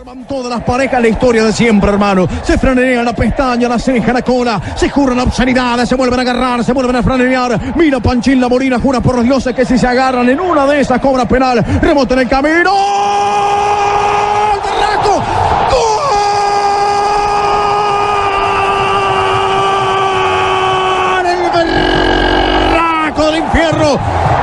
Arman todas las parejas, la historia de siempre, hermano. Se franean la pestaña, la ceja, la cola. Se juran obscenidades, se vuelven a agarrar, se vuelven a franear. Mira Panchín la Morina, jura por los dioses que si se agarran en una de esas cobra penal. Remota en el camino. ¡Berraco! ¡Gol! ¡El berraco del infierno!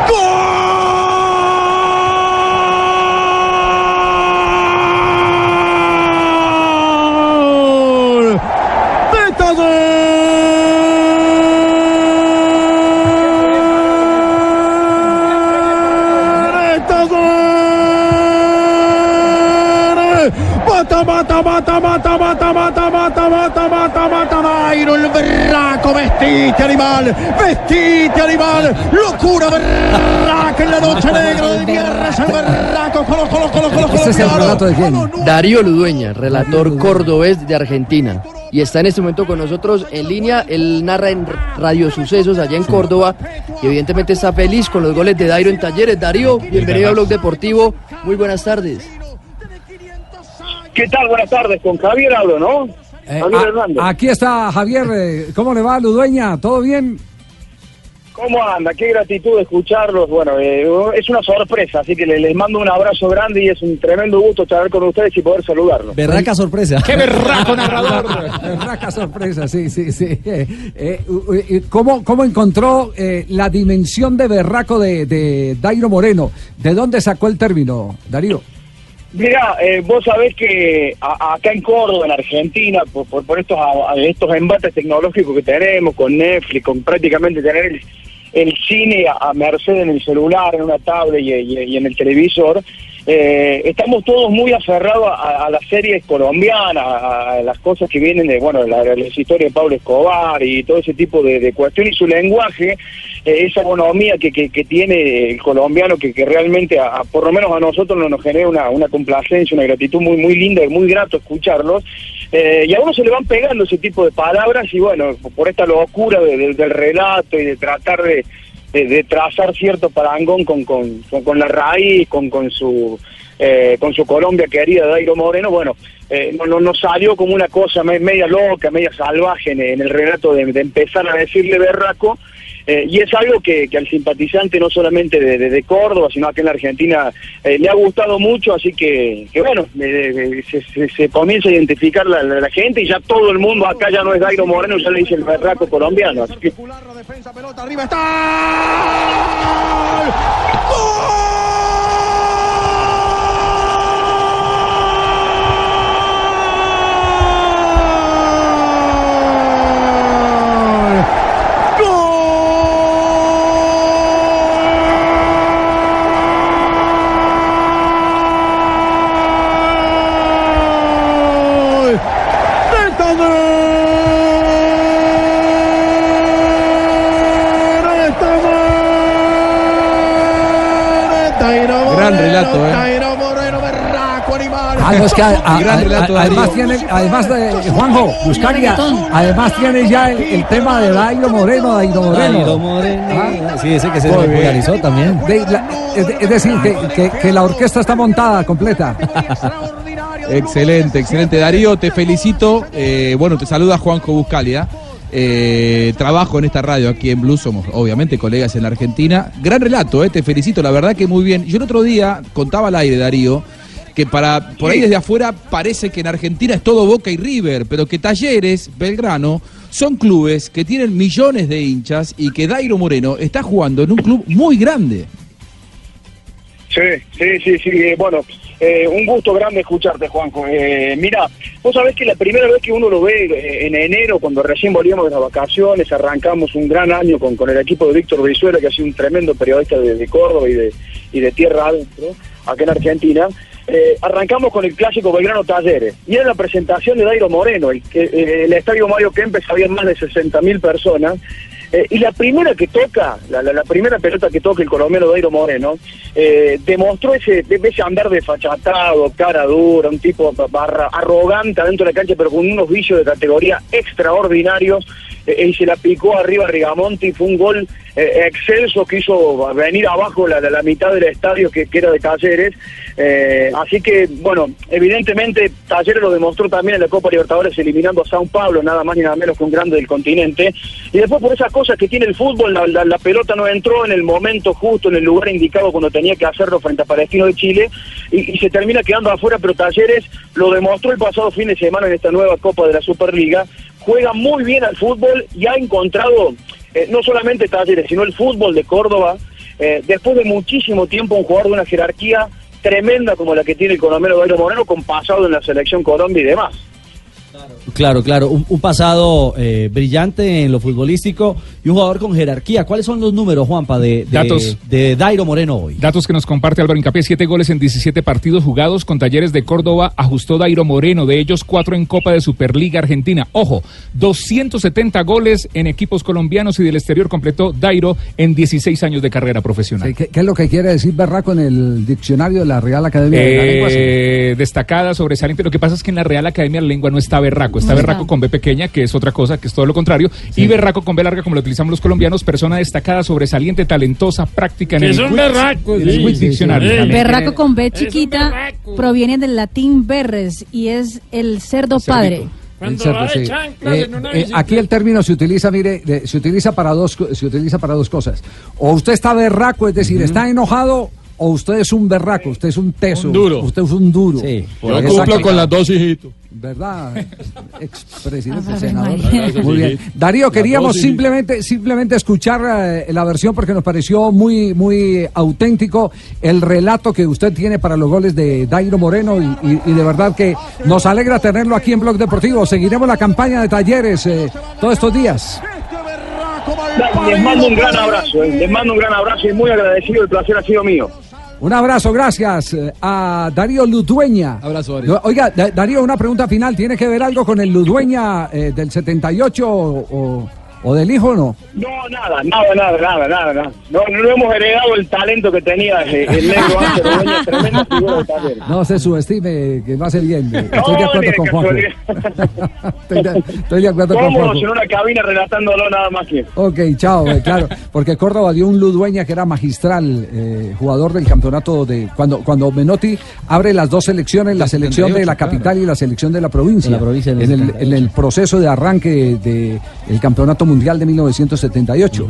Mata, mata, mata, mata, mata, mata, mata, mata, mata, mata, Dairo, el berraco, vestite animal, vestite animal, locura berraca en la noche negra del viernes, el berraco, colo, colo, colo, colo, Ese es el relato de quién? Darío Ludueña, relator cordobés de Argentina. Y está en este momento con nosotros en línea. Él narra en Radio Sucesos allá en Córdoba. Y evidentemente está feliz con los goles de Dairo en Talleres. Darío, bienvenido a Blog Deportivo. Muy buenas tardes. ¿Qué tal? Buenas tardes. Con Javier hablo, ¿no? Eh, Javier a- Hernández. aquí está Javier, eh, ¿cómo le va Ludueña? ¿Todo bien? ¿Cómo anda? Qué gratitud escucharlos. Bueno, eh, es una sorpresa, así que le- les mando un abrazo grande y es un tremendo gusto estar con ustedes y poder saludarlos. Berraca sorpresa. ¡Qué berraco narrador! Berraca sorpresa, sí, sí, sí. Eh, eh, u- u- ¿cómo, ¿Cómo encontró eh, la dimensión de berraco de, de Dairo Moreno? ¿De dónde sacó el término, Darío? Mira, eh, vos sabés que a- acá en Córdoba, en Argentina, por, por, por estos, a- estos embates tecnológicos que tenemos con Netflix, con prácticamente tener el, el cine a, merced en el celular, en una tablet y- y en el televisor, eh, estamos todos muy aferrados a, las series colombianas, a, las cosas que vienen de, bueno, la, la historia de Pablo Escobar y todo ese tipo de, de cuestiones y su lenguaje, eh, esa economía que, que, que tiene el colombiano que, que realmente, a, por lo menos a nosotros nos, nos genera una, una complacencia, una gratitud muy, muy linda y muy grato escucharlos. Eh, y a uno se le van pegando ese tipo de palabras y bueno, por esta locura de- del relato y de tratar de, de, trazar cierto parangón con, con, con, la raíz, con, con su eh, con su Colombia querida Dairo Moreno, bueno, eh, no, no, salió como una cosa me- media loca, media salvaje en, en el relato de empezar a decirle berraco, eh, y es algo que, que al simpatizante no solamente de, Córdoba, sino acá en la Argentina eh, le ha gustado mucho, así que, que bueno, eh, se, comienza a identificar la, gente y ya todo el mundo acá ya no es Dairo Moreno, ya le dice el berraco colombiano, así que defensa. ¡Gol! Gran relato, ¿eh? Dairo Moreno, berraco, animal. Ah, no, es que a- a- Gran a- relato, a- además tiene, además de Juanjo, Buscalia, además tiene ya el, el tema de Dairo Moreno, Dairo Moreno. Dairo Moreno. Ah. Sí, ese que se popularizó también. De- la- es, es decir, que, que- que la orquesta está montada completa. Excelente, excelente. Darío, te felicito. Eh, bueno, te saluda Juanjo Buscalia. Eh, trabajo en esta radio aquí en Blue, somos obviamente colegas en la Argentina. Gran relato, eh, te felicito, la verdad que muy bien. Yo el otro día contaba al aire, Darío, que para por ahí desde afuera parece que en Argentina es todo Boca y River, pero que Talleres, Belgrano, son clubes que tienen millones de hinchas y que Dairo Moreno está jugando en un club muy grande. Sí, sí, sí, sí. eh, bueno, eh, un gusto grande escucharte, Juanjo. Eh, mira, vos sabés que la primera vez que uno lo ve eh, en enero, cuando recién volvíamos de las vacaciones, arrancamos un gran año con, con el equipo de Víctor Brizuela, que ha sido un tremendo periodista de, de Córdoba y de, y de tierra adentro, acá en Argentina. eh, arrancamos con el clásico Belgrano Talleres. Y era la presentación de Dairo Moreno, el, que, eh, el estadio Mario Kempes había más de 60.000 personas. Eh, y la primera que toca, la, la, primera pelota que toca el colombiano Dairo Moreno, eh, demostró ese, ese andar desfachatado, cara dura, un tipo arrogante adentro de la cancha, pero con unos vicios de categoría extraordinarios. Y se la picó arriba Rigamonti, fue un gol eh, excelso que hizo venir abajo la, la, mitad del estadio que, que era de Talleres. Eh, así que, bueno, evidentemente Talleres lo demostró también en la Copa Libertadores eliminando a Sao Paulo, nada más ni nada menos que un grande del continente. Y después por esas cosas que tiene el fútbol, la, la- la pelota no entró en el momento justo, en el lugar indicado cuando tenía que hacerlo frente a Palestino de Chile y, y se termina quedando afuera, pero Talleres lo demostró el pasado fin de semana en esta nueva Copa de la Superliga. Juega muy bien al fútbol y ha encontrado eh, no solamente Talleres, sino el fútbol de Córdoba, eh, después de muchísimo tiempo un jugador de una jerarquía tremenda como la que tiene el colombiano Dairo Moreno, con pasado en la selección Colombia y demás. Claro, claro, un, un pasado eh, brillante en lo futbolístico y un jugador con jerarquía. ¿Cuáles son los números, Juanpa, de, de, Datos. de Dairo Moreno hoy? Datos que nos comparte Álvaro Incapié, siete goles en 17 partidos jugados con Talleres de Córdoba, ajustó Dairo Moreno, de ellos cuatro en Copa de Superliga Argentina. Ojo, 270 goles en equipos colombianos y del exterior completó Dairo en 16 años de carrera profesional. Sí, ¿Qué, qué es lo que quiere decir berraco en el diccionario de la Real Academia de la Lengua? Eh, destacada, sobresaliente. Lo que pasa es que en la Real Academia de la Lengua no está berraco, está berraco con B pequeña, que es otra cosa, que es todo lo contrario, y berraco con B larga, como lo utilizamos los colombianos, persona destacada, sobresaliente, talentosa, práctica en el sí, Wix sí, Diccionario. Berraco con B chiquita proviene del latín berres y es el cerdo padre. El cerdo, sí. Eh, eh, aquí el término se utiliza, mire, de- se utiliza para dos, se utiliza para dos cosas. O usted está berraco, es decir, está enojado, o usted es un berraco, usted es un teso, Un duro. usted es un duro. Yo Exacto. cumplo con las dos hijitos. ¿Verdad? Expresidente, senador. Muy bien. Darío, queríamos simplemente, simplemente escuchar eh, la versión porque nos pareció muy, muy auténtico el relato que usted tiene para los goles de Dairo Moreno y, y- y de verdad que nos alegra tenerlo aquí en Blog Deportivo. Seguiremos la campaña de talleres eh, todos estos días. Les mando un gran abrazo, eh, les mando un gran abrazo y muy agradecido, el placer ha sido mío. Un abrazo, gracias eh, a Darío Ludueña. Abrazo, Darío. Oiga, Da- Darío, una pregunta final. ¿Tiene que ver algo con el Ludueña eh, del 78 o, o- o del hijo o no? No, nada, nada, nada, nada, nada, nada. No, no hemos heredado el talento que tenía eh, el negro Ángel Ordóñez, tremenda figura de. No se subestime, que va a ser bien. Estoy No, de acuerdo de con Juanjo. Estoy de, estoy de acuerdo con Cómodos Juanjo. en una cabina relatándolo nada más que. Ok, chao, eh, claro, porque Córdoba dio un Ludueña que era magistral, eh, jugador del campeonato de cuando cuando Menotti abre las dos selecciones, la selección de la 78, capital y la selección de la provincia, De la provincia en, el, 78. en el proceso de arranque del campeonato mundial de 1978,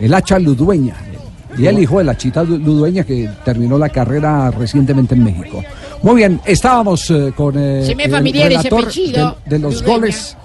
el hacha Ludueña. Y el hijo de la chita Lu- Ludueña que terminó la carrera recientemente en México. Muy bien, estábamos eh, con eh, Se me el relator de, de los Ludueña. goles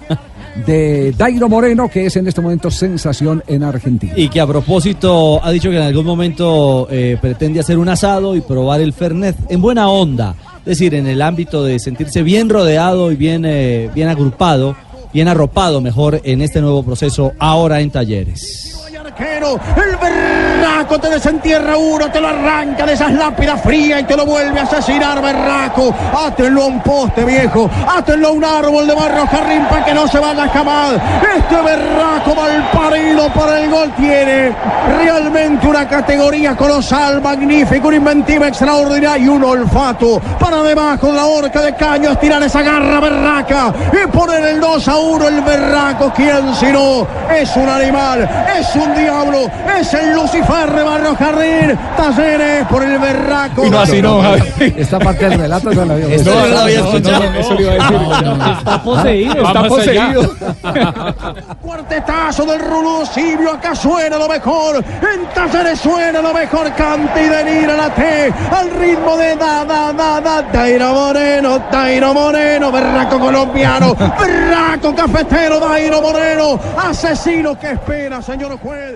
de Dairo Moreno, que es en este momento sensación en Argentina. Y que a propósito ha dicho que en algún momento eh, pretende hacer un asado y probar el Fernet en buena onda. Es decir, en el ámbito de sentirse bien rodeado y bien, eh, bien agrupado, bien arropado mejor en este nuevo proceso ahora en talleres. El berraco te desentierra uno, te lo arranca de esas lápidas frías y te lo vuelve a asesinar, berraco. Átenlo a un poste viejo, átenlo a un árbol de barro jarrín para que no se vaya jamás. Este berraco mal parido para el gol tiene realmente una categoría colosal, magnífica, una inventiva extraordinaria y un olfato. Para debajo de la horca de caño estirar esa garra berraca y poner el 2 a 1 el berraco, quien si no es un animal, es un diablo, es el Lucifer de Barrio Jarrín, Talleres por el berraco. Y no así no, Javi. Esta parte del relato no la había Esto oído. no lo había escuchado. Eso le iba a decir. Está poseído. Está poseído. Cuartetazo del Rulo Silvio, acá suena lo mejor, en Talleres suena lo mejor, canta y delira la T, al ritmo de da, da, da, da, Dairo Moreno, Dairo Moreno, berraco colombiano, berraco cafetero, Dairo Moreno, asesino que espera, señor juez.